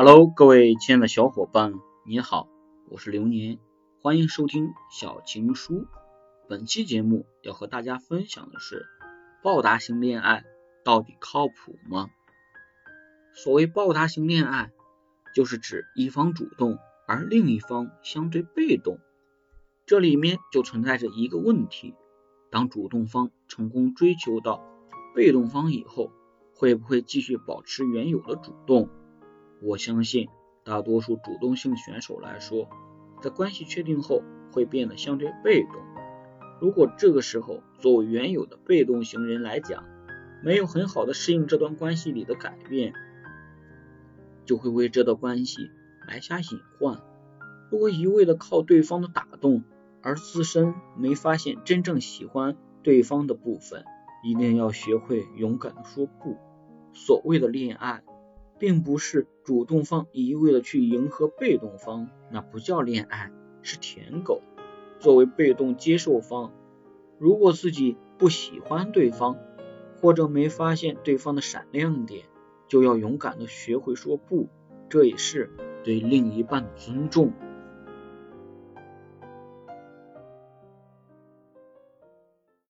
Hello，各位亲爱的小伙伴，你好，我是流年，欢迎收听小情书。本期节目要和大家分享的是，报答型恋爱到底靠谱吗？所谓报答型恋爱，就是指一方主动，而另一方相对被动。这里面就存在着一个问题：当主动方成功追求到被动方以后，会不会继续保持原有的主动？我相信大多数主动性选手来说，在关系确定后会变得相对被动。如果这个时候作为原有的被动型人来讲，没有很好的适应这段关系里的改变，就会为这段关系埋下隐患。如果一味的靠对方的打动，而自身没发现真正喜欢对方的部分，一定要学会勇敢的说不。所谓的恋爱，并不是主动方一味的去迎合被动方，那不叫恋爱，是舔狗。作为被动接受方，如果自己不喜欢对方，或者没发现对方的闪亮点，就要勇敢的学会说不，这也是对另一半的尊重。